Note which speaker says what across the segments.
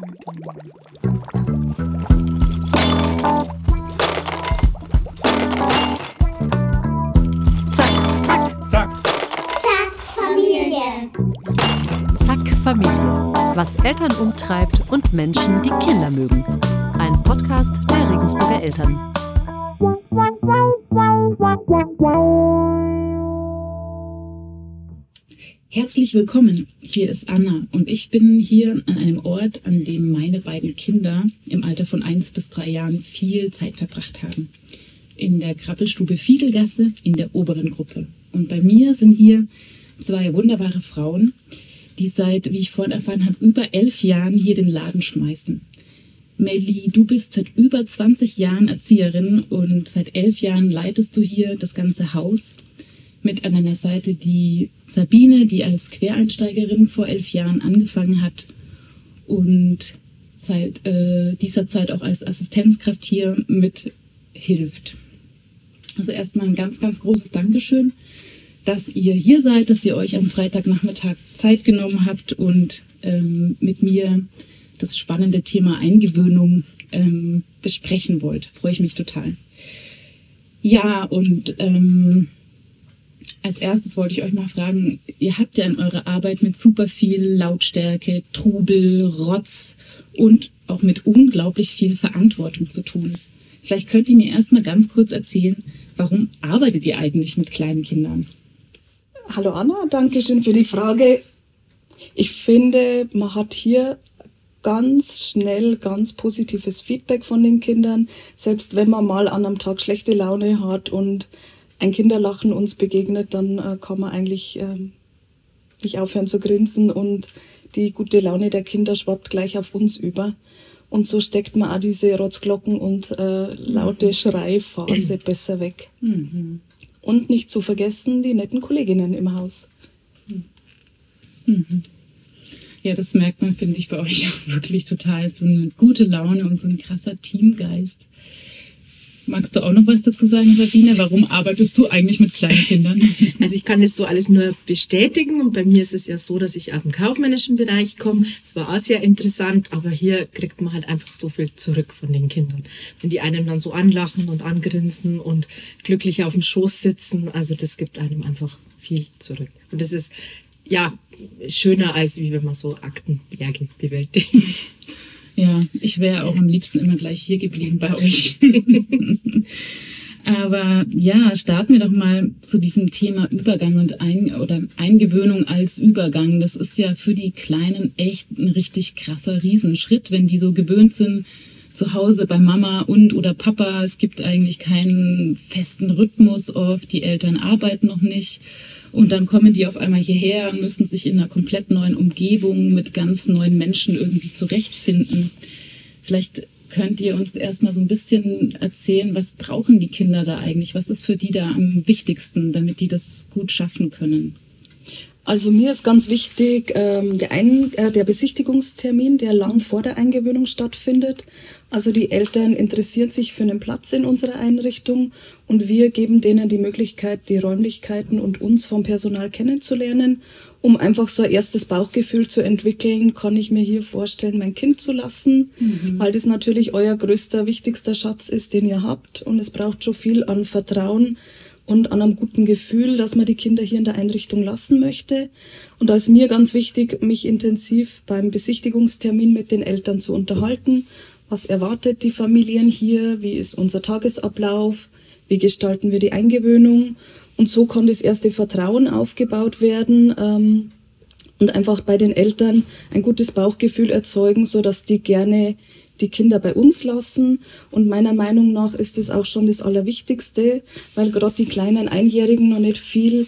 Speaker 1: Zack, zack,
Speaker 2: Zack.
Speaker 3: Zack, Familie.
Speaker 1: zack, Familie. Was Eltern umtreibt und Menschen, die Kinder mögen. Ein Podcast der Regensburger Eltern.
Speaker 4: Herzlich willkommen. Hier ist Anna und ich bin hier an einem Ort, an dem meine beiden Kinder im Alter von eins bis drei Jahren viel Zeit verbracht haben. In der Krabbelstube Fiedelgasse in der oberen Gruppe. Und bei mir sind hier zwei wunderbare Frauen, die seit, wie ich vorhin erfahren habe, über elf Jahren hier den Laden schmeißen. Melly, du bist seit über 20 Jahren Erzieherin und seit elf Jahren leitest du hier das ganze Haus mit an deiner Seite die Sabine, die als Quereinsteigerin vor elf Jahren angefangen hat und seit äh, dieser Zeit auch als Assistenzkraft hier mithilft. Also erstmal ein ganz, ganz großes Dankeschön, dass ihr hier seid, dass ihr euch am Freitagnachmittag Zeit genommen habt und ähm, mit mir das spannende Thema Eingewöhnung ähm, besprechen wollt. Freue ich mich total. Ja, und ähm, als erstes wollte ich euch mal fragen, ihr habt ja in eurer Arbeit mit super viel Lautstärke, Trubel, Rotz und auch mit unglaublich viel Verantwortung zu tun. Vielleicht könnt ihr mir erstmal ganz kurz erzählen, warum arbeitet ihr eigentlich mit kleinen Kindern?
Speaker 5: Hallo Anna, danke schön für die Frage. Ich finde, man hat hier ganz schnell ganz positives Feedback von den Kindern, selbst wenn man mal an einem Tag schlechte Laune hat und ein Kinderlachen uns begegnet, dann äh, kann man eigentlich ähm, nicht aufhören zu grinsen und die gute Laune der Kinder schwappt gleich auf uns über. Und so steckt man auch diese Rotzglocken und äh, laute Schreiphase besser weg. Und nicht zu vergessen die netten Kolleginnen im Haus.
Speaker 4: Ja, das merkt man, finde ich, bei euch auch wirklich total. So eine gute Laune und so ein krasser Teamgeist. Magst du auch noch was dazu sagen, Sabine? Warum arbeitest du eigentlich mit kleinen Kindern?
Speaker 2: Also ich kann das so alles nur bestätigen und bei mir ist es ja so, dass ich aus dem kaufmännischen Bereich komme. Es war auch sehr interessant, aber hier kriegt man halt einfach so viel zurück von den Kindern. Wenn die einem dann so anlachen und angrinsen und glücklich auf dem Schoß sitzen, also das gibt einem einfach viel zurück. Und das ist ja schöner als wie wenn man so Aktenberge bewältigt.
Speaker 4: Ja, ich wäre auch am liebsten immer gleich hier geblieben bei euch. Aber ja, starten wir doch mal zu diesem Thema Übergang und Ein oder Eingewöhnung als Übergang. Das ist ja für die Kleinen echt ein richtig krasser Riesenschritt, wenn die so gewöhnt sind, zu Hause bei Mama und oder Papa. Es gibt eigentlich keinen festen Rhythmus oft. Die Eltern arbeiten noch nicht. Und dann kommen die auf einmal hierher und müssen sich in einer komplett neuen Umgebung mit ganz neuen Menschen irgendwie zurechtfinden. Vielleicht könnt ihr uns erstmal so ein bisschen erzählen, was brauchen die Kinder da eigentlich? Was ist für die da am wichtigsten, damit die das gut schaffen können?
Speaker 5: Also mir ist ganz wichtig ähm, der, Ein äh, der Besichtigungstermin, der lang vor der Eingewöhnung stattfindet. Also die Eltern interessieren sich für einen Platz in unserer Einrichtung und wir geben denen die Möglichkeit, die Räumlichkeiten und uns vom Personal kennenzulernen, um einfach so ein erstes Bauchgefühl zu entwickeln, kann ich mir hier vorstellen, mein Kind zu lassen, weil das natürlich euer größter, wichtigster Schatz ist, den ihr habt. Und es braucht schon viel an Vertrauen und an einem guten Gefühl, dass man die Kinder hier in der Einrichtung lassen möchte. Und da ist mir ganz wichtig, mich intensiv beim Besichtigungstermin mit den Eltern zu unterhalten. Was erwartet die Familien hier? Wie ist unser Tagesablauf? Wie gestalten wir die Eingewöhnung? Und so kann das erste Vertrauen aufgebaut werden ähm, und einfach bei den Eltern ein gutes Bauchgefühl erzeugen, so dass die gerne die Kinder bei uns lassen. Und meiner Meinung nach ist es auch schon das Allerwichtigste, weil gerade die kleinen Einjährigen noch nicht viel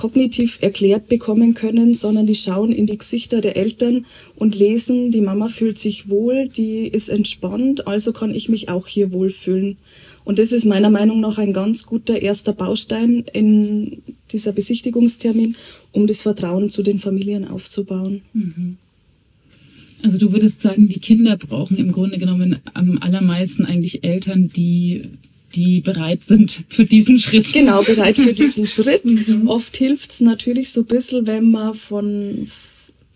Speaker 5: kognitiv erklärt bekommen können, sondern die schauen in die Gesichter der Eltern und lesen, die Mama fühlt sich wohl, die ist entspannt, also kann ich mich auch hier wohlfühlen. Und das ist meiner Meinung nach ein ganz guter erster Baustein in dieser Besichtigungstermin, um das Vertrauen zu den Familien aufzubauen.
Speaker 4: Also du würdest sagen, die Kinder brauchen im Grunde genommen am allermeisten eigentlich Eltern, die die bereit sind für diesen Schritt.
Speaker 5: Genau, bereit für diesen Schritt. Oft hilft es natürlich so ein bisschen, wenn man von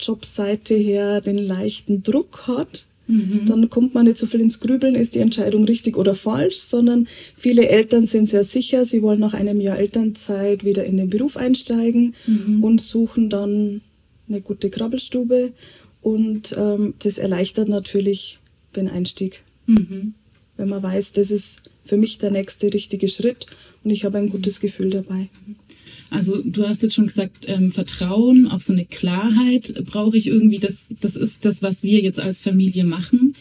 Speaker 5: Jobseite her den leichten Druck hat. Dann kommt man nicht so viel ins Grübeln, ist die Entscheidung richtig oder falsch, sondern viele Eltern sind sehr sicher, sie wollen nach einem Jahr Elternzeit wieder in den Beruf einsteigen und suchen dann eine gute Krabbelstube und ähm, das erleichtert natürlich den Einstieg. Wenn man weiß, das ist für mich der nächste richtige Schritt und ich habe ein gutes Gefühl dabei.
Speaker 4: Also du hast jetzt schon gesagt, ähm, Vertrauen, auch so eine Klarheit brauche ich irgendwie. Das, das ist das, was wir jetzt als Familie machen.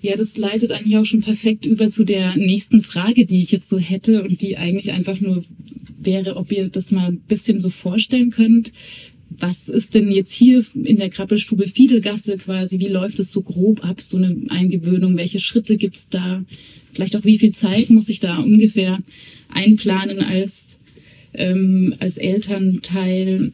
Speaker 4: Ja, das leitet eigentlich auch schon perfekt über zu der nächsten Frage, die ich jetzt so hätte und die eigentlich einfach nur wäre, ob ihr das mal ein bisschen so vorstellen könnt. Was ist denn jetzt hier in der Krabbelstube Fiedelgasse quasi? Wie läuft es so grob ab, so eine Eingewöhnung? Welche Schritte gibt's da? Vielleicht auch wie viel Zeit muss ich da ungefähr einplanen als, ähm, als Elternteil?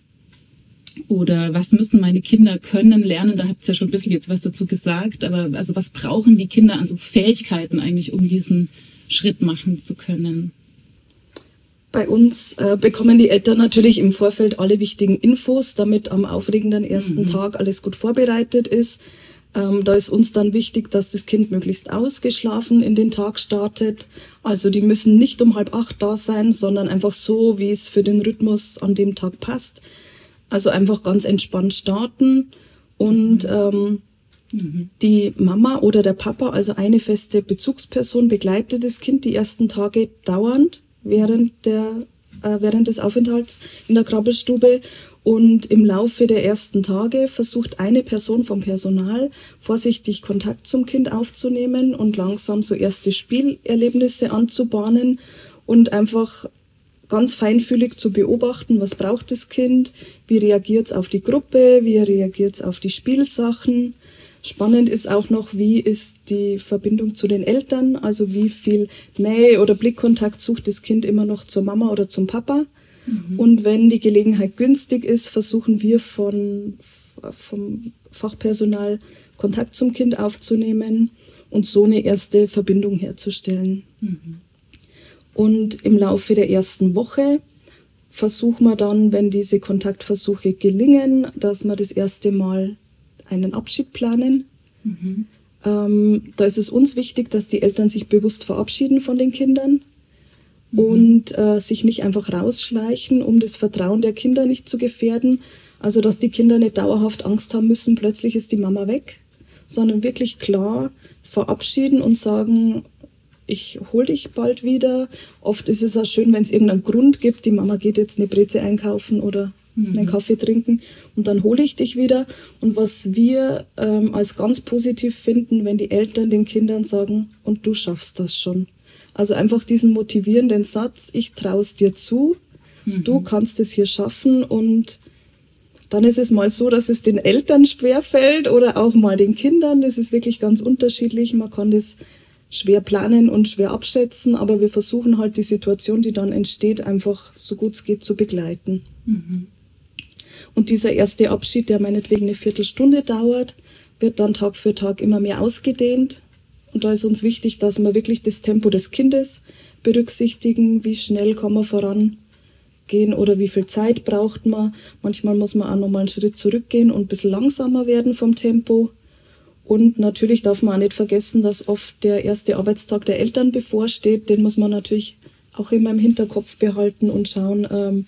Speaker 4: Oder was müssen meine Kinder können, lernen? Da habt ihr ja schon ein bisschen jetzt was dazu gesagt. Aber also was brauchen die Kinder an so Fähigkeiten eigentlich, um diesen Schritt machen zu können?
Speaker 5: Bei uns äh, bekommen die Eltern natürlich im Vorfeld alle wichtigen Infos, damit am aufregenden ersten Tag alles gut vorbereitet ist. Ähm, da ist uns dann wichtig, dass das Kind möglichst ausgeschlafen in den Tag startet. Also die müssen nicht um halb acht da sein, sondern einfach so, wie es für den Rhythmus an dem Tag passt. Also einfach ganz entspannt starten und ähm, die Mama oder der Papa, also eine feste Bezugsperson, begleitet das Kind die ersten Tage dauernd während, der, äh, während des Aufenthalts in der Krabbelstube. Und im Laufe der ersten Tage versucht eine Person vom Personal vorsichtig Kontakt zum Kind aufzunehmen und langsam so erste Spielerlebnisse anzubahnen und einfach ganz feinfühlig zu beobachten, was braucht das Kind, wie reagiert es auf die Gruppe, wie reagiert es auf die Spielsachen. Spannend ist auch noch, wie ist die Verbindung zu den Eltern, also wie viel Nähe oder Blickkontakt sucht das Kind immer noch zur Mama oder zum Papa. Und wenn die Gelegenheit günstig ist, versuchen wir von, vom Fachpersonal Kontakt zum Kind aufzunehmen und so eine erste Verbindung herzustellen. Und im Laufe der ersten Woche versuchen wir dann, wenn diese Kontaktversuche gelingen, dass wir das erste Mal einen Abschied planen. Ähm, da ist es uns wichtig, dass die Eltern sich bewusst verabschieden von den Kindern und äh, sich nicht einfach rausschleichen, um das Vertrauen der Kinder nicht zu gefährden. Also dass die Kinder nicht dauerhaft Angst haben müssen, plötzlich ist die Mama weg, sondern wirklich klar verabschieden und sagen, ich hol dich bald wieder. Oft ist es auch schön, wenn es irgendeinen Grund gibt, die Mama geht jetzt eine Breze einkaufen oder einen Kaffee trinken und dann hole ich dich wieder. Und was wir ähm, als ganz positiv finden, wenn die Eltern den Kindern sagen, und du schaffst das schon. Also einfach diesen motivierenden Satz, ich traue es dir zu, du kannst es hier schaffen und dann ist es mal so, dass es den Eltern schwerfällt oder auch mal den Kindern. Das ist wirklich ganz unterschiedlich. Man kann das schwer planen und schwer abschätzen, aber wir versuchen halt die Situation, die dann entsteht, einfach so gut es geht zu begleiten. Und dieser erste Abschied, der meinetwegen eine Viertelstunde dauert, wird dann Tag für Tag immer mehr ausgedehnt. Und da ist uns wichtig, dass wir wirklich das Tempo des Kindes berücksichtigen, wie schnell kann man vorangehen oder wie viel Zeit braucht man. Manchmal muss man auch nochmal einen Schritt zurückgehen und ein bisschen langsamer werden vom Tempo. Und natürlich darf man auch nicht vergessen, dass oft der erste Arbeitstag der Eltern bevorsteht. Den muss man natürlich auch immer im Hinterkopf behalten und schauen, ähm,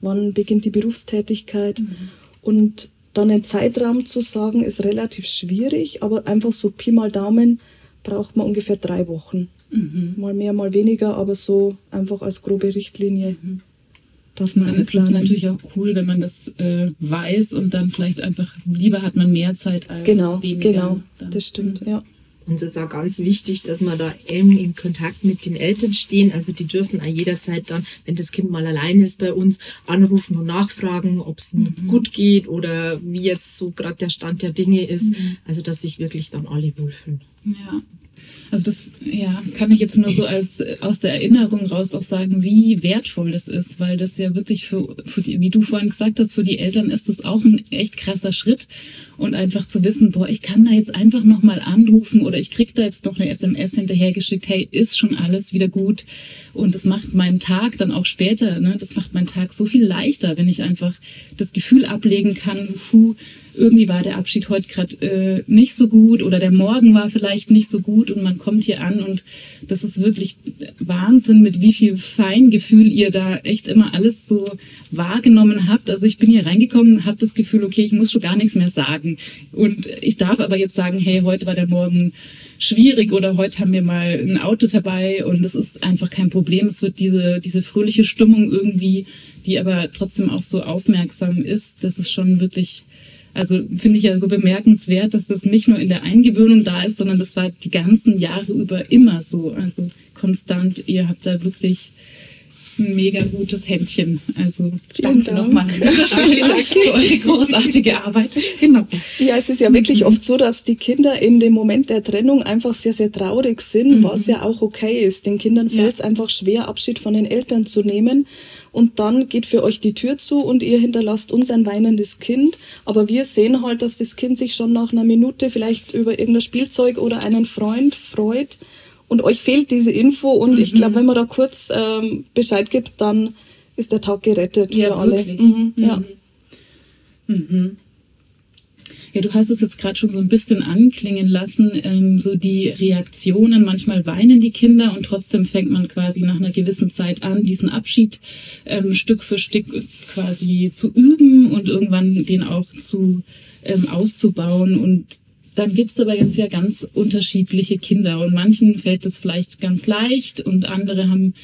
Speaker 5: wann beginnt die Berufstätigkeit. Und dann einen Zeitraum zu sagen, ist relativ schwierig, aber einfach so Pi mal Daumen braucht man ungefähr drei Wochen. Mal mehr, mal weniger, aber so einfach als grobe Richtlinie darf man
Speaker 4: Dann ist es
Speaker 5: einplanen.
Speaker 4: natürlich auch cool, wenn man das äh, weiß und dann vielleicht einfach lieber hat man mehr Zeit als
Speaker 5: Genau,
Speaker 4: weniger.
Speaker 5: genau,
Speaker 4: Dann-
Speaker 5: das stimmt, ja.
Speaker 2: Uns ist auch ganz wichtig, dass wir da eng in Kontakt mit den Eltern stehen. Also die dürfen auch jederzeit dann, wenn das Kind mal allein ist bei uns, anrufen und nachfragen, ob es ihm gut geht oder wie jetzt so gerade der Stand der Dinge ist. Also dass sich wirklich dann alle wohlfühlen.
Speaker 4: Ja. Also das ja, kann ich jetzt nur so als äh, aus der Erinnerung raus auch sagen, wie wertvoll das ist, weil das ja wirklich für, für die, wie du vorhin gesagt hast, für die Eltern ist das auch ein echt krasser Schritt. Und einfach zu wissen, boah, ich kann da jetzt einfach noch mal anrufen oder ich krieg da jetzt doch eine SMS hinterhergeschickt, hey, ist schon alles wieder gut? Und das macht meinen Tag dann auch später, ne, das macht meinen Tag so viel leichter, wenn ich einfach das Gefühl ablegen kann, puh, irgendwie war der Abschied heute gerade äh, nicht so gut oder der Morgen war vielleicht nicht so gut und man kommt hier an und das ist wirklich Wahnsinn, mit wie viel Feingefühl ihr da echt immer alles so wahrgenommen habt. Also ich bin hier reingekommen, habe das Gefühl, okay, ich muss schon gar nichts mehr sagen und ich darf aber jetzt sagen, hey, heute war der Morgen schwierig oder heute haben wir mal ein Auto dabei und das ist einfach kein Problem. Es wird diese, diese fröhliche Stimmung irgendwie, die aber trotzdem auch so aufmerksam ist, das ist schon wirklich also finde ich ja so bemerkenswert, dass das nicht nur in der Eingewöhnung da ist, sondern das war die ganzen Jahre über immer so. Also konstant, ihr habt da wirklich ein mega gutes Händchen. Also danke
Speaker 5: Dank.
Speaker 4: nochmal für eure großartige Arbeit. Genau.
Speaker 5: Ja, es ist ja wirklich oft so, dass die Kinder in dem Moment der Trennung einfach sehr, sehr traurig sind, was ja auch okay ist. Den Kindern fällt es einfach schwer, Abschied von den Eltern zu nehmen. Und dann geht für euch die Tür zu und ihr hinterlasst uns ein weinendes Kind. Aber wir sehen halt, dass das Kind sich schon nach einer Minute vielleicht über irgendein Spielzeug oder einen Freund freut. Und euch fehlt diese Info. Und ich glaube, wenn man da kurz ähm, Bescheid gibt, dann ist der Tag gerettet
Speaker 4: Ja,
Speaker 5: für alle.
Speaker 4: wirklich.
Speaker 5: Mhm, ja.
Speaker 4: Ja, du hast es jetzt gerade schon so ein bisschen anklingen lassen, ähm, so die Reaktionen. Manchmal weinen die Kinder und trotzdem fängt man quasi nach einer gewissen Zeit an, diesen Abschied ähm, Stück für Stück quasi zu üben und irgendwann den auch zu ähm, auszubauen. Und dann gibt's aber jetzt ja ganz unterschiedliche Kinder und manchen fällt es vielleicht ganz leicht und andere haben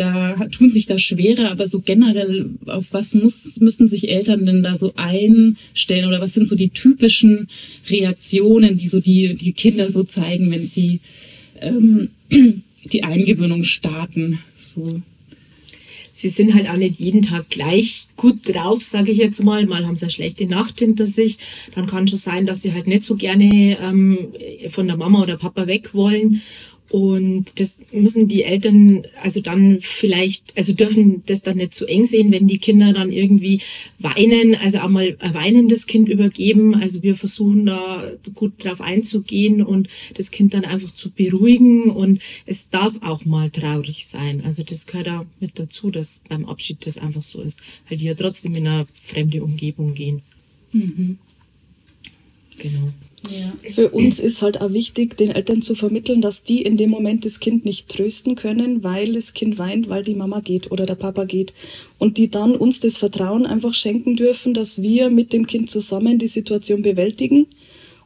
Speaker 4: da tun sich da schwerer, aber so generell, auf was muss, müssen sich Eltern denn da so einstellen oder was sind so die typischen Reaktionen, die so die, die Kinder so zeigen, wenn sie ähm, die Eingewöhnung starten? So.
Speaker 2: sie sind halt auch nicht jeden Tag gleich gut drauf, sage ich jetzt mal. Mal haben sie eine schlechte Nacht hinter sich. Dann kann schon sein, dass sie halt nicht so gerne ähm, von der Mama oder Papa weg wollen. Und das müssen die Eltern also dann vielleicht, also dürfen das dann nicht zu eng sehen, wenn die Kinder dann irgendwie weinen, also auch mal ein weinendes Kind übergeben. Also wir versuchen da gut drauf einzugehen und das Kind dann einfach zu beruhigen. Und es darf auch mal traurig sein. Also das gehört auch mit dazu, dass beim Abschied das einfach so ist, weil die ja trotzdem in eine fremde Umgebung gehen. Genau.
Speaker 4: Ja.
Speaker 5: Für uns ist halt auch wichtig, den Eltern zu vermitteln, dass die in dem Moment das Kind nicht trösten können, weil das Kind weint, weil die Mama geht oder der Papa geht. Und die dann uns das Vertrauen einfach schenken dürfen, dass wir mit dem Kind zusammen die Situation bewältigen.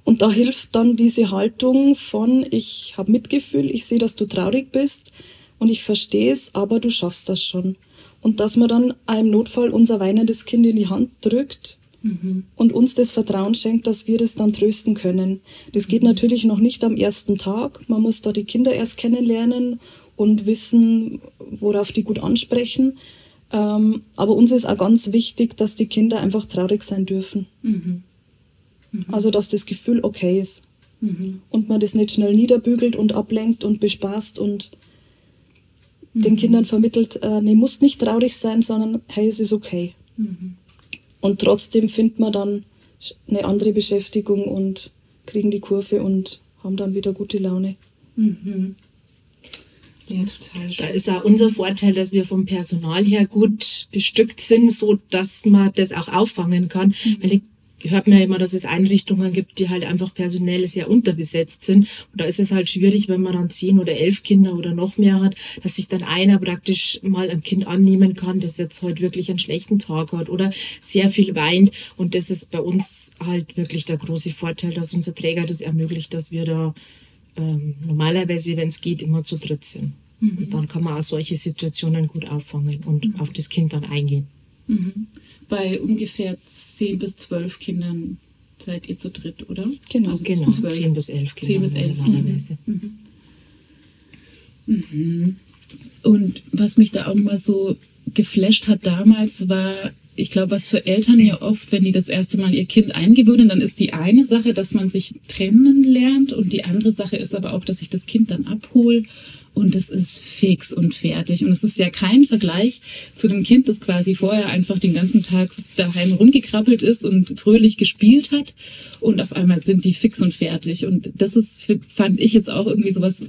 Speaker 5: Und da hilft dann diese Haltung von, ich habe Mitgefühl, ich sehe, dass du traurig bist und ich verstehe es, aber du schaffst das schon. Und dass man dann im Notfall unser weinendes Kind in die Hand drückt und uns das Vertrauen schenkt, dass wir das dann trösten können. Das geht natürlich noch nicht am ersten Tag. Man muss da die Kinder erst kennenlernen und wissen, worauf die gut ansprechen. Ähm, aber uns ist auch ganz wichtig, dass die Kinder einfach traurig sein dürfen. Also, dass das Gefühl okay ist. Und man das nicht schnell niederbügelt und ablenkt und bespaßt und den Kindern vermittelt, äh, nee, musst nicht traurig sein, sondern hey, es ist okay. Und trotzdem findet man dann eine andere Beschäftigung und kriegen die Kurve und haben dann wieder gute Laune.
Speaker 4: Ja, total.
Speaker 2: Da ist auch unser Vorteil, dass wir vom Personal her gut bestückt sind, so dass man das auch auffangen kann. Weil ich hört man ja immer, dass es Einrichtungen gibt, die halt einfach personell sehr unterbesetzt sind. Und da ist es halt schwierig, wenn man dann zehn oder elf Kinder oder noch mehr hat, dass sich dann einer praktisch mal ein Kind annehmen kann, das jetzt halt wirklich einen schlechten Tag hat oder sehr viel weint. Und das ist bei uns halt wirklich der große Vorteil, dass unser Träger das ermöglicht, dass wir da ähm, normalerweise, wenn es geht, immer zu dritt sind. Und dann kann man auch solche Situationen gut auffangen und auf das Kind dann eingehen.
Speaker 4: Bei ungefähr 10 bis 12 Kindern seid ihr zu dritt, oder?
Speaker 5: Genau.
Speaker 4: Also
Speaker 2: Genau,
Speaker 4: zwölf.
Speaker 2: 10 bis 11 Kinder
Speaker 4: 10 bis 11
Speaker 2: normalerweise.
Speaker 4: Und was mich da auch mal so geflasht hat damals, war, ich glaube, was für Eltern ja oft, wenn die das erste Mal ihr Kind eingewöhnen, dann ist die eine Sache, dass man sich trennen lernt und die andere Sache ist aber auch, dass ich das Kind dann abhole und es ist fix und fertig. Und es ist ja kein Vergleich zu dem Kind, das quasi vorher einfach den ganzen Tag daheim rumgekrabbelt ist und fröhlich gespielt hat. Und auf einmal sind die fix und fertig. Und das ist, fand ich jetzt auch irgendwie sowas,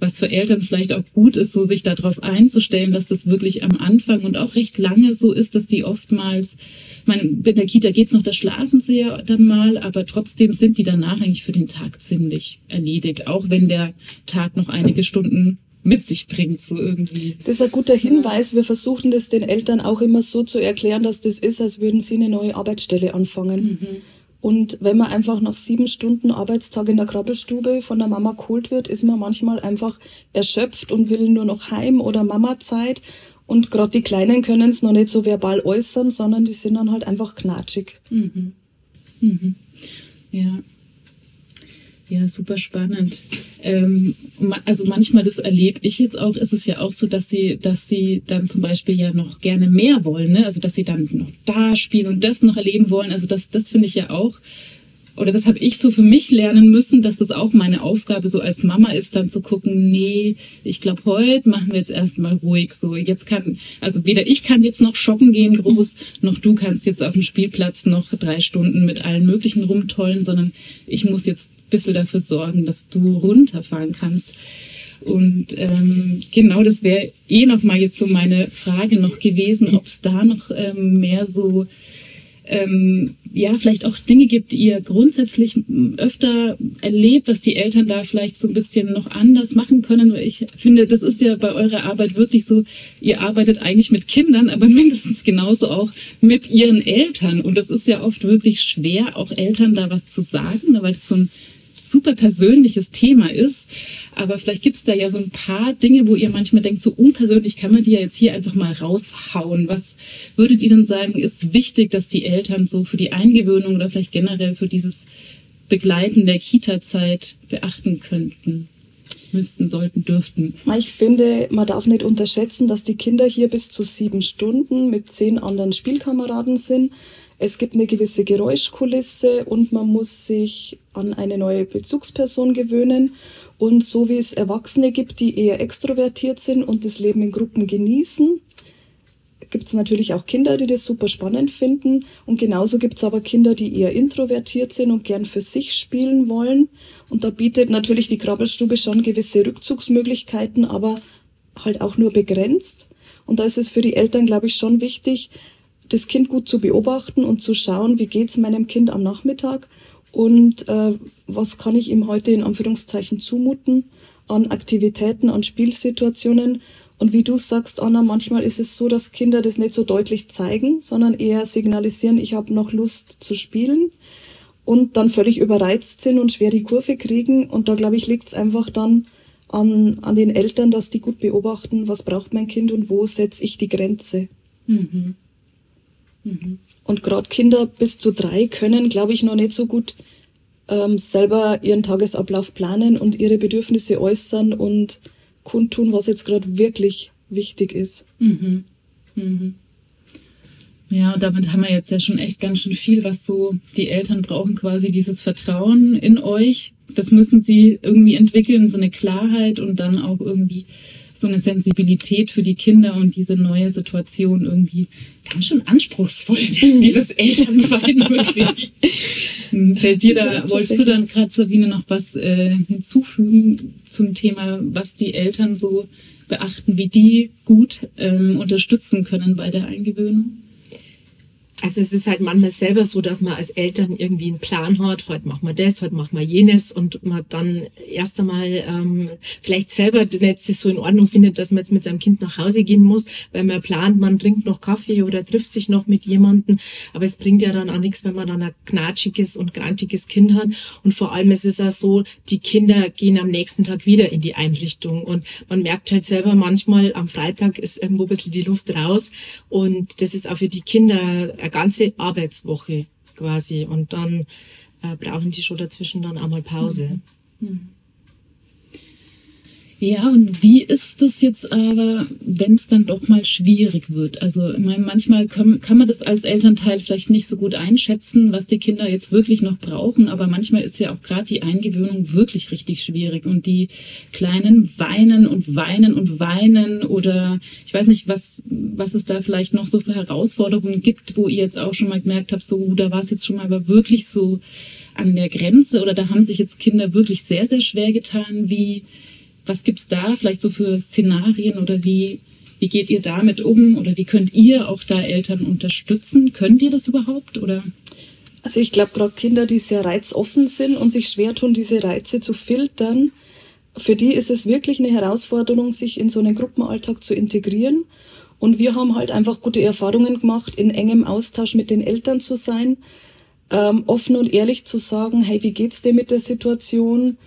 Speaker 4: was für Eltern vielleicht auch gut ist, so sich darauf einzustellen, dass das wirklich am Anfang und auch recht lange so ist, dass die oftmals man, in der Kita geht's noch, da schlafen sie ja dann mal, aber trotzdem sind die danach eigentlich für den Tag ziemlich erledigt, auch wenn der Tag noch einige Stunden mit sich bringt, so irgendwie.
Speaker 5: Das ist ein guter Hinweis. Wir versuchen das den Eltern auch immer so zu erklären, dass das ist, als würden sie eine neue Arbeitsstelle anfangen. Und wenn man einfach nach sieben Stunden Arbeitstag in der Krabbelstube von der Mama geholt wird, ist man manchmal einfach erschöpft und will nur noch Heim oder Mama-Zeit. Und gerade die Kleinen können es noch nicht so verbal äußern, sondern die sind dann halt einfach knatschig.
Speaker 4: Ja. Ja, super spannend. Ähm, also manchmal, das erlebe ich jetzt auch, ist es ja auch so, dass sie, dass sie dann zum Beispiel ja noch gerne mehr wollen, ne? Also dass sie dann noch da spielen und das noch erleben wollen. Also das, das finde ich ja auch, oder das habe ich so für mich lernen müssen, dass das auch meine Aufgabe so als Mama ist, dann zu gucken, nee, ich glaube, heute machen wir jetzt erstmal ruhig. So, jetzt kann, also weder ich kann jetzt noch shoppen gehen groß, noch du kannst jetzt auf dem Spielplatz noch drei Stunden mit allen möglichen rumtollen, sondern ich muss jetzt ein bisschen dafür sorgen, dass du runterfahren kannst. Und ähm, genau das wäre eh noch mal jetzt so meine Frage noch gewesen, ob es da noch ähm, mehr so ähm, ja, vielleicht auch Dinge gibt, die ihr grundsätzlich öfter erlebt, dass die Eltern da vielleicht so ein bisschen noch anders machen können. Weil ich finde, das ist ja bei eurer Arbeit wirklich so, ihr arbeitet eigentlich mit Kindern, aber mindestens genauso auch mit ihren Eltern. Und das ist ja oft wirklich schwer, auch Eltern da was zu sagen, weil das so ein super persönliches Thema ist. Aber vielleicht gibt's da ja so ein paar Dinge, wo ihr manchmal denkt, so unpersönlich kann man die ja jetzt hier einfach mal raushauen. Was würdet ihr denn sagen, ist wichtig, dass die Eltern so für die Eingewöhnung oder vielleicht generell für dieses Begleiten der Kita-Zeit beachten könnten, müssten, sollten, dürften?
Speaker 5: Ich finde, man darf nicht unterschätzen, dass die Kinder hier bis zu sieben Stunden mit zehn anderen Spielkameraden sind. Es gibt eine gewisse Geräuschkulisse und man muss sich an eine neue Bezugsperson gewöhnen. Und so wie es Erwachsene gibt, die eher extrovertiert sind und das Leben in Gruppen genießen, gibt es natürlich auch Kinder, die das super spannend finden. Und genauso gibt es aber Kinder, die eher introvertiert sind und gern für sich spielen wollen. Und da bietet natürlich die Krabbelstube schon gewisse Rückzugsmöglichkeiten, aber halt auch nur begrenzt. Und da ist es für die Eltern, glaube ich, schon wichtig, das Kind gut zu beobachten und zu schauen, wie geht's meinem Kind am Nachmittag und äh, was kann ich ihm heute in Anführungszeichen zumuten an Aktivitäten, an Spielsituationen. Und wie du sagst, Anna, manchmal ist es so, dass Kinder das nicht so deutlich zeigen, sondern eher signalisieren, ich habe noch Lust zu spielen und dann völlig überreizt sind und schwer die Kurve kriegen. Und da, glaube ich, liegt es einfach dann an, an den Eltern, dass die gut beobachten, was braucht mein Kind und wo setze ich die Grenze. Und gerade Kinder bis zu drei können, glaube ich, noch nicht so gut ähm, selber ihren Tagesablauf planen und ihre Bedürfnisse äußern und kundtun, was jetzt gerade wirklich wichtig ist.
Speaker 4: Ja, und damit haben wir jetzt ja schon echt ganz schön viel, was so die Eltern brauchen, quasi dieses Vertrauen in euch. Das müssen sie irgendwie entwickeln, so eine Klarheit und dann auch irgendwie so eine Sensibilität für die Kinder und diese neue Situation irgendwie ganz schön anspruchsvoll, dieses Elternsein wirklich. Hm, Fällt dir da,
Speaker 5: Ja,
Speaker 4: wolltest du dann gerade, Sabine, noch was äh, hinzufügen zum Thema, was die Eltern so beachten, wie die gut ähm, unterstützen können bei der Eingewöhnung?
Speaker 2: Also es ist halt manchmal selber so, dass man als Eltern irgendwie einen Plan hat, heute machen wir das, heute machen wir jenes und man dann erst einmal ähm, vielleicht selber nicht so in Ordnung findet, dass man jetzt mit seinem Kind nach Hause gehen muss, weil man plant, man trinkt noch Kaffee oder trifft sich noch mit jemandem. Aber es bringt ja dann auch nichts, wenn man dann ein knatschiges und grantiges Kind hat. Und vor allem ist es auch so, die Kinder gehen am nächsten Tag wieder in die Einrichtung und man merkt halt selber manchmal, am Freitag ist irgendwo ein bisschen die Luft raus und das ist auch für die Kinder eine ganze Arbeitswoche quasi. Und dann äh, brauchen die schon dazwischen dann einmal Pause.
Speaker 4: Ja, und wie ist das jetzt aber, wenn es dann doch mal schwierig wird? Also ich meine, manchmal kann, kann man das als Elternteil vielleicht nicht so gut einschätzen, was die Kinder jetzt wirklich noch brauchen, aber manchmal ist ja auch gerade die Eingewöhnung wirklich richtig schwierig und die Kleinen weinen und weinen und weinen oder ich weiß nicht, was, was es da vielleicht noch so für Herausforderungen gibt, wo ihr jetzt auch schon mal gemerkt habt, so, da war es jetzt schon mal aber wirklich so an der Grenze oder da haben sich jetzt Kinder wirklich sehr, sehr schwer getan, wie was gibt's da vielleicht so für Szenarien oder wie, Wie geht ihr damit um oder wie könnt ihr auch da Eltern unterstützen? Könnt ihr das überhaupt oder?
Speaker 5: Also ich glaube, gerade Kinder, die sehr reizoffen sind und sich schwer tun, diese Reize zu filtern, für die ist es wirklich eine Herausforderung, sich in so einen Gruppenalltag zu integrieren. Und wir haben halt einfach gute Erfahrungen gemacht, in engem Austausch mit den Eltern zu sein, ähm, offen und ehrlich zu sagen, hey, wie geht's dir mit der Situation?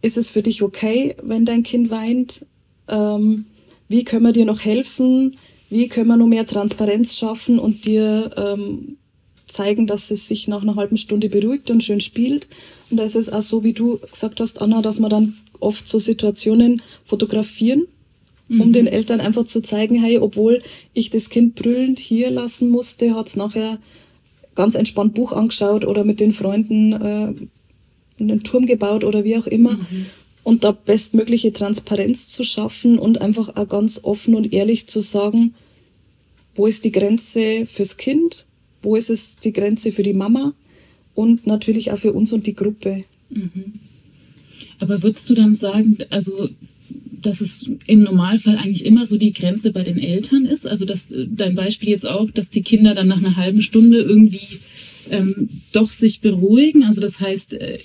Speaker 5: Ist es für dich okay, wenn dein Kind weint? Ähm, wie können wir dir noch helfen? Wie können wir noch mehr Transparenz schaffen und dir ähm, zeigen, dass es sich nach einer halben Stunde beruhigt und schön spielt? Und da ist es auch so, wie du gesagt hast, Anna, dass wir dann oft so Situationen fotografieren, mhm. um den Eltern einfach zu zeigen, hey, obwohl ich das Kind brüllend hier lassen musste, hat es nachher ganz entspannt Buch angeschaut oder mit den Freunden äh, einen Turm gebaut oder wie auch immer. Mhm. Und da bestmögliche Transparenz zu schaffen und einfach auch ganz offen und ehrlich zu sagen, wo ist die Grenze fürs Kind, wo ist es die Grenze für die Mama und natürlich auch für uns und die Gruppe. Mhm.
Speaker 4: Aber würdest du dann sagen, also dass es im Normalfall eigentlich immer so die Grenze bei den Eltern ist? Also dass dein Beispiel jetzt auch, dass die Kinder dann nach einer halben Stunde irgendwie ähm, doch sich beruhigen. Also das heißt, äh,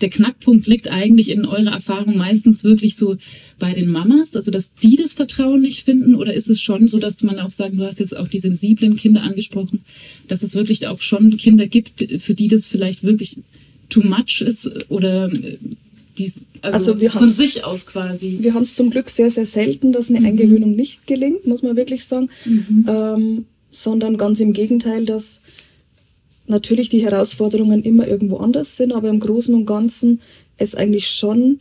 Speaker 4: der Knackpunkt liegt eigentlich in eurer Erfahrung meistens wirklich so bei den Mamas, also dass die das Vertrauen nicht finden oder ist es schon so, dass man auch sagen, du hast jetzt auch die sensiblen Kinder angesprochen, dass es wirklich auch schon Kinder gibt, für die das vielleicht wirklich too much ist oder äh, dies, also, also wir von sich aus quasi.
Speaker 5: Wir haben es zum Glück sehr, sehr selten, dass eine mhm. Eingewöhnung nicht gelingt, muss man wirklich sagen, mhm. ähm, sondern ganz im Gegenteil, dass natürlich die Herausforderungen immer irgendwo anders sind, aber im Großen und Ganzen es eigentlich schon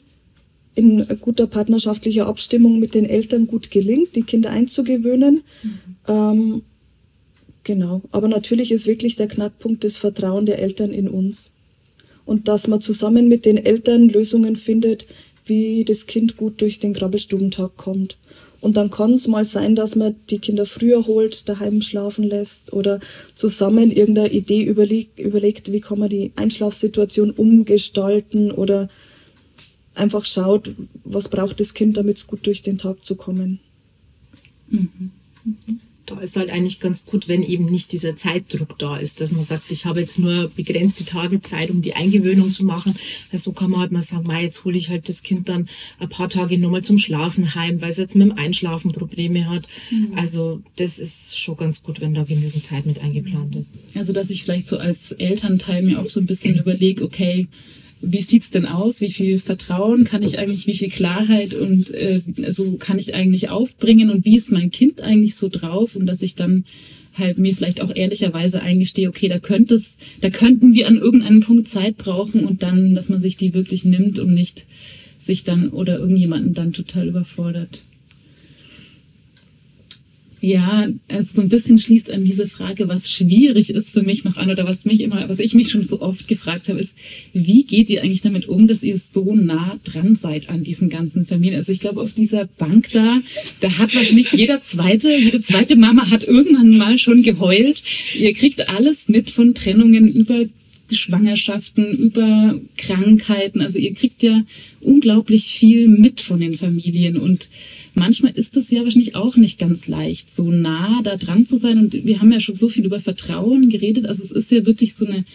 Speaker 5: in guter partnerschaftlicher Abstimmung mit den Eltern gut gelingt, die Kinder einzugewöhnen. Mhm. Ähm, genau. Aber natürlich ist wirklich der Knackpunkt das Vertrauen der Eltern in uns und dass man zusammen mit den Eltern Lösungen findet, wie das Kind gut durch den Krabbelstubentag kommt. Und dann kann es mal sein, dass man die Kinder früher holt, daheim schlafen lässt oder zusammen irgendeine Idee überlegt, überlegt wie kann man die Einschlafsituation umgestalten oder einfach schaut, was braucht das Kind, damit es gut durch den Tag zu kommen.
Speaker 2: Mhm. Mhm da ist halt eigentlich ganz gut, wenn eben nicht dieser Zeitdruck da ist, dass man sagt, ich habe jetzt nur begrenzte Tage Zeit, um die Eingewöhnung zu machen. Also so kann man halt mal sagen, mei, jetzt hole ich halt das Kind dann ein paar Tage nochmal zum Schlafen heim, weil es jetzt mit dem Einschlafen Probleme hat. Mhm. Also das ist schon ganz gut, wenn da genügend Zeit mit eingeplant ist.
Speaker 4: Also dass ich vielleicht so als Elternteil mir auch so ein bisschen überlege, okay, wie sieht's denn aus? Wie viel Vertrauen kann ich eigentlich, wie viel Klarheit und äh, so kann ich eigentlich aufbringen und wie ist mein Kind eigentlich so drauf und dass ich dann halt mir vielleicht auch ehrlicherweise eingestehe, okay, da könnte es, da könnten wir an irgendeinem Punkt Zeit brauchen und dann, dass man sich die wirklich nimmt und nicht sich dann oder irgendjemanden dann total überfordert. Ja, es so ein bisschen schließt an diese Frage, was schwierig ist für mich noch an oder was mich immer, was ich mich schon so oft gefragt habe, ist, wie geht ihr eigentlich damit um, dass ihr so nah dran seid an diesen ganzen Familien? Also ich glaube, auf dieser Bank da, da hat wahrscheinlich jeder zweite, jede zweite Mama hat irgendwann mal schon geheult. Ihr kriegt alles mit von Trennungen über Schwangerschaften, über Krankheiten. Also ihr kriegt ja unglaublich viel mit von den Familien und manchmal ist es ja wahrscheinlich auch nicht ganz leicht, so nah da dran zu sein. Und wir haben ja schon so viel über Vertrauen geredet. Also es ist ja wirklich so eine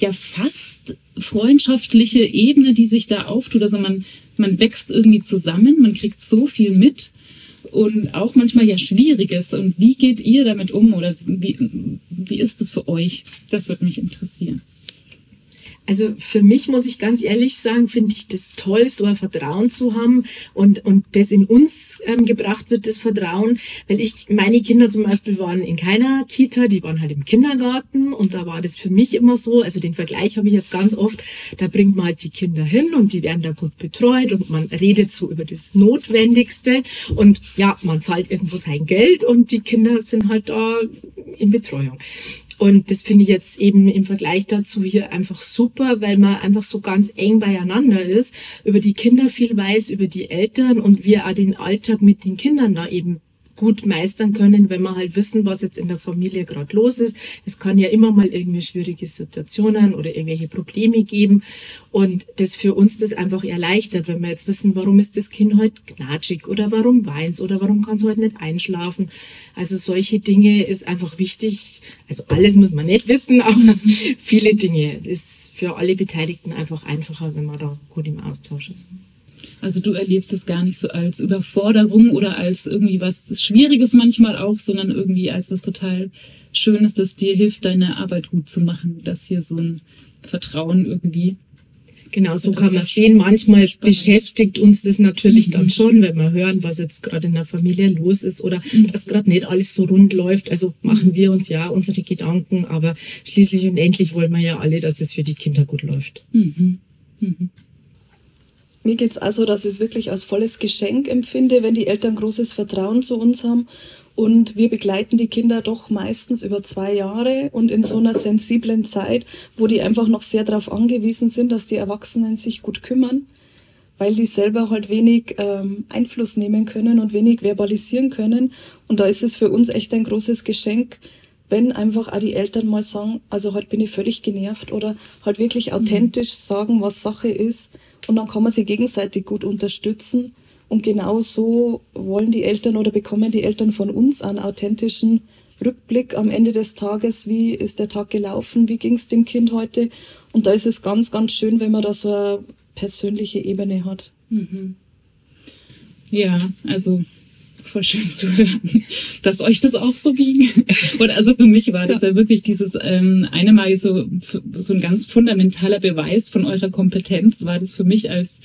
Speaker 4: ja fast freundschaftliche Ebene, die sich da auftut. Also man, man wächst irgendwie zusammen, man kriegt so viel mit und auch manchmal ja Schwieriges. Und wie geht ihr damit um oder wie, wie ist es für euch? Das würde mich interessieren.
Speaker 2: Also für mich muss ich ganz ehrlich sagen, finde ich das toll, so ein Vertrauen zu haben und, und das in uns ähm, gebracht wird, das Vertrauen, weil ich, meine Kinder zum Beispiel waren in keiner Kita, die waren halt im Kindergarten und da war das für mich immer so, also den Vergleich habe ich jetzt ganz oft, da bringt man halt die Kinder hin und die werden da gut betreut und man redet so über das Notwendigste. Und ja, man zahlt irgendwo sein Geld und die Kinder sind halt da in Betreuung. Und das finde ich jetzt eben im Vergleich dazu hier einfach super, weil man einfach so ganz eng beieinander ist, über die Kinder viel weiß, über die Eltern und wir auch den Alltag mit den Kindern da eben gut meistern können, wenn wir halt wissen, was jetzt in der Familie gerade los ist. Es kann ja immer mal irgendwie schwierige Situationen oder irgendwelche Probleme geben und das für uns das einfach erleichtert, wenn wir jetzt wissen, warum ist das Kind heute knatschig oder warum weint oder warum kann es heute nicht einschlafen. Also solche Dinge ist einfach wichtig. Also alles muss man nicht wissen, aber viele Dinge ist für alle Beteiligten einfach einfacher, wenn man da gut im Austausch ist.
Speaker 4: Also du erlebst es gar nicht so als Überforderung oder als irgendwie was Schwieriges manchmal auch, sondern irgendwie als was total Schönes, das dir hilft, deine Arbeit gut zu machen. Das hier so ein Vertrauen irgendwie.
Speaker 2: Genau, so kann man sehen. Manchmal spannend. beschäftigt uns das natürlich mhm. dann schon, wenn wir hören, was jetzt gerade in der Familie los ist oder mhm. dass gerade nicht alles so rund läuft. Also machen wir uns ja unsere Gedanken, aber schließlich und endlich wollen wir ja alle, dass es für die Kinder gut läuft. Mhm.
Speaker 5: mhm. Mir geht es also, dass ich es wirklich als volles Geschenk empfinde, wenn die Eltern großes Vertrauen zu uns haben. Und wir begleiten die Kinder doch meistens über zwei Jahre und in so einer sensiblen Zeit, wo die einfach noch sehr darauf angewiesen sind, dass die Erwachsenen sich gut kümmern, weil die selber halt wenig ähm, Einfluss nehmen können und wenig verbalisieren können. Und da ist es für uns echt ein großes Geschenk, wenn einfach auch die Eltern mal sagen, also heute bin ich völlig genervt oder halt wirklich authentisch sagen, was Sache ist und dann kann man sie gegenseitig gut unterstützen. Und genau so wollen die Eltern oder bekommen die Eltern von uns einen authentischen Rückblick am Ende des Tages. Wie ist der Tag gelaufen? Wie ging es dem Kind heute? Und da ist es ganz, ganz schön, wenn man da so eine persönliche Ebene hat. Mhm.
Speaker 4: Ja, also voll schön zu hören, dass euch das auch so ging. Und also für mich war das ja, ja wirklich dieses ähm, eine Mal jetzt so, so ein ganz fundamentaler Beweis von eurer Kompetenz, war das für mich als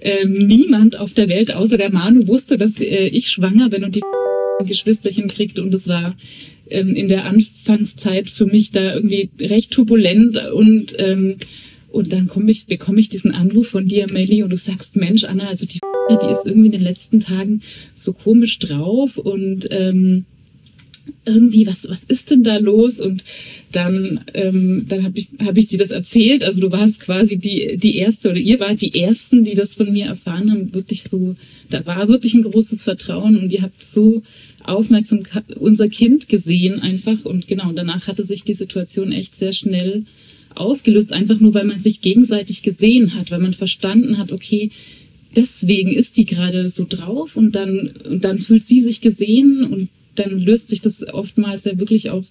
Speaker 4: ähm, niemand auf der Welt außer der Manu wusste, dass äh, ich schwanger bin und die Geschwisterchen kriegt und es war ähm, in der Anfangszeit für mich da irgendwie recht turbulent und ähm, und dann komme ich, bekomme ich diesen Anruf von dir, Melly, und du sagst, Mensch, Anna, also die die ist irgendwie in den letzten Tagen so komisch drauf und ähm, irgendwie, was, was ist denn da los? Und dann, ähm, dann habe ich, hab ich dir das erzählt. Also du warst quasi die, die Erste oder ihr wart die Ersten, die das von mir erfahren haben. Wirklich so, da war wirklich ein großes Vertrauen und ihr habt so aufmerksam unser Kind gesehen einfach. Und genau, danach hatte sich die Situation echt sehr schnell aufgelöst, einfach nur weil man sich gegenseitig gesehen hat, weil man verstanden hat, okay, deswegen ist die gerade so drauf und dann, und dann fühlt sie sich gesehen und dann löst sich das oftmals ja wirklich auch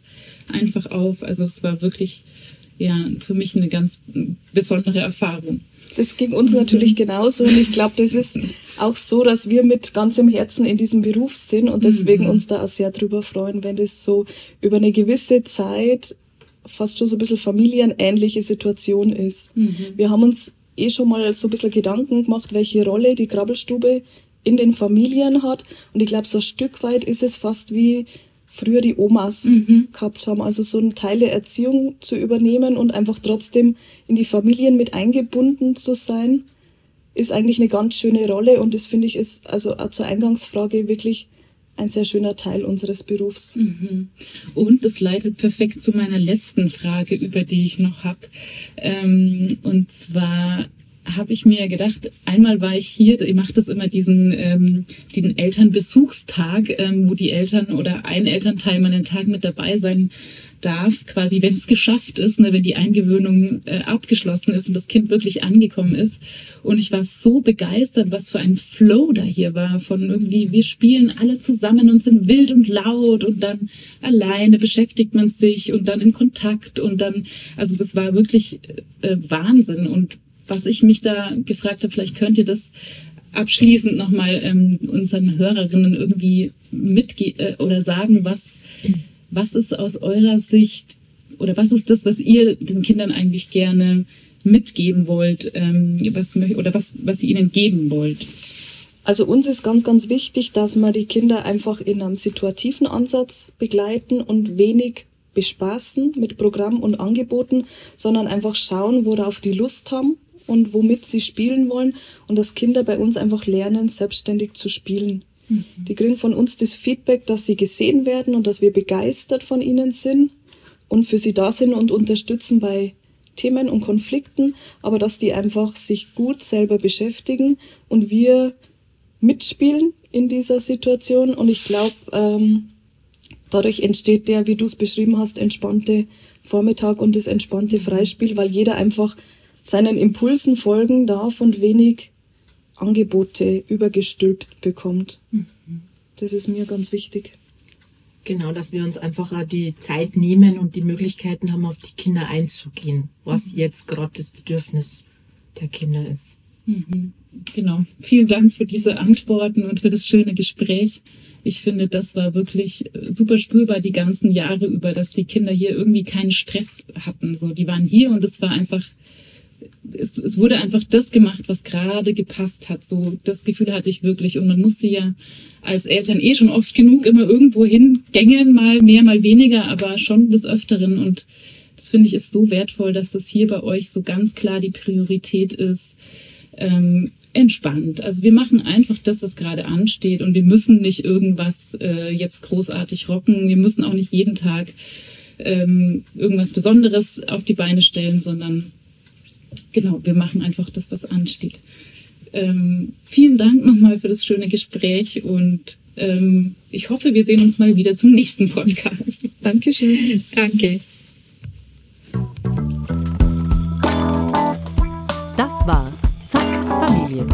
Speaker 4: einfach auf. Also es war wirklich ja für mich eine ganz besondere Erfahrung.
Speaker 5: Das ging uns natürlich genauso und ich glaube, das ist auch so, dass wir mit ganzem Herzen in diesem Beruf sind und deswegen mhm. uns da auch sehr drüber freuen, wenn das so über eine gewisse Zeit fast schon so ein bisschen familienähnliche Situation ist. Mhm. Wir haben uns eh schon mal so ein bisschen Gedanken gemacht, welche Rolle die Krabbelstube in den Familien hat. Und ich glaube, so ein Stück weit ist es fast wie früher die Omas mhm. gehabt haben. Also so einen Teil der Erziehung zu übernehmen und einfach trotzdem in die Familien mit eingebunden zu sein, ist eigentlich eine ganz schöne Rolle. Und das finde ich ist also auch zur Eingangsfrage wirklich ein sehr schöner Teil unseres Berufs. Mhm.
Speaker 4: Und das leitet perfekt zu meiner letzten Frage, über die ich noch habe. Ähm, und zwar habe ich mir gedacht, einmal war ich hier, ihr macht das immer diesen ähm, den Elternbesuchstag, ähm, wo die Eltern oder ein Elternteil mal einen Tag mit dabei sein darf, quasi wenn es geschafft ist, ne, wenn die Eingewöhnung äh, abgeschlossen ist und das Kind wirklich angekommen ist. Und ich war so begeistert, was für ein Flow da hier war von irgendwie, wir spielen alle zusammen und sind wild und laut und dann alleine beschäftigt man sich und dann in Kontakt und dann, also das war wirklich äh, Wahnsinn. Und was ich mich da gefragt habe, vielleicht könnt ihr das abschließend nochmal ähm, unseren Hörerinnen irgendwie mitgehen äh, oder sagen, was was ist aus eurer Sicht oder was ist das, was ihr den Kindern eigentlich gerne mitgeben wollt ähm, was, oder was, was ihr ihnen geben wollt?
Speaker 5: Also uns ist ganz, ganz wichtig, dass wir die Kinder einfach in einem situativen Ansatz begleiten und wenig bespaßen mit Programm und Angeboten, sondern einfach schauen, worauf die Lust haben und womit sie spielen wollen und dass Kinder bei uns einfach lernen, selbstständig zu spielen. Mhm. Die kriegen von uns das Feedback, dass sie gesehen werden und dass wir begeistert von ihnen sind und für sie da sind und unterstützen bei Themen und Konflikten, aber dass die einfach sich gut selber beschäftigen und wir mitspielen in dieser Situation. Und ich glaube, ähm, dadurch entsteht der, wie du es beschrieben hast, entspannte Vormittag und das entspannte Freispiel, weil jeder einfach seinen Impulsen folgen darf und wenig Angebote übergestülpt bekommt. Mhm. Das ist mir ganz wichtig.
Speaker 2: Genau, dass wir uns einfach auch die Zeit nehmen und die Möglichkeiten haben, auf die Kinder einzugehen, was mhm. jetzt gerade das Bedürfnis der Kinder ist.
Speaker 4: Mhm. Genau. Vielen Dank für diese Antworten und für das schöne Gespräch. Ich finde, das war wirklich äh, super spürbar die ganzen Jahre über, dass die Kinder hier irgendwie keinen Stress hatten. So, die waren hier und es war einfach, es, es wurde einfach das gemacht, was gerade gepasst hat. So, das Gefühl hatte ich wirklich. Und man musste ja als Eltern eh schon oft genug immer irgendwo hingängeln, mal mehr, mal weniger, aber schon des Öfteren. Und das finde ich ist so wertvoll, dass das hier bei euch so ganz klar die Priorität ist. Ähm, entspannt. Also wir machen einfach das, was gerade ansteht und wir müssen nicht irgendwas äh, jetzt großartig rocken. Wir müssen auch nicht jeden Tag ähm, irgendwas Besonderes auf die Beine stellen, sondern genau, wir machen einfach das, was ansteht. Ähm, vielen Dank nochmal für das schöne Gespräch und ähm, ich hoffe, wir sehen uns mal wieder zum nächsten Podcast.
Speaker 2: Dankeschön.
Speaker 4: Danke.
Speaker 1: Das war Familie,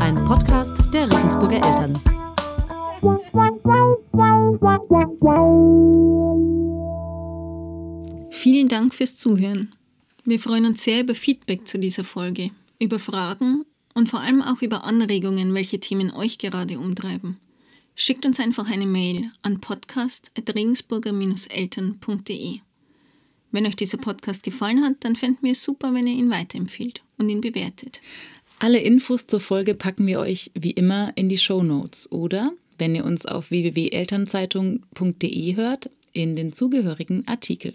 Speaker 1: ein Podcast der Regensburger Eltern.
Speaker 6: Vielen Dank fürs Zuhören. Wir freuen uns sehr über Feedback zu dieser Folge, über Fragen und vor allem auch über Anregungen, welche Themen euch gerade umtreiben. Schickt uns einfach eine Mail an podcast.regensburger-eltern.de. Wenn euch dieser Podcast gefallen hat, dann fänden wir es super, wenn ihr ihn weiterempfehlt und ihn bewertet.
Speaker 4: Alle Infos zur Folge packen wir euch wie immer in die Show Notes oder, wenn ihr uns auf www.elternzeitung.de hört, in den zugehörigen Artikel.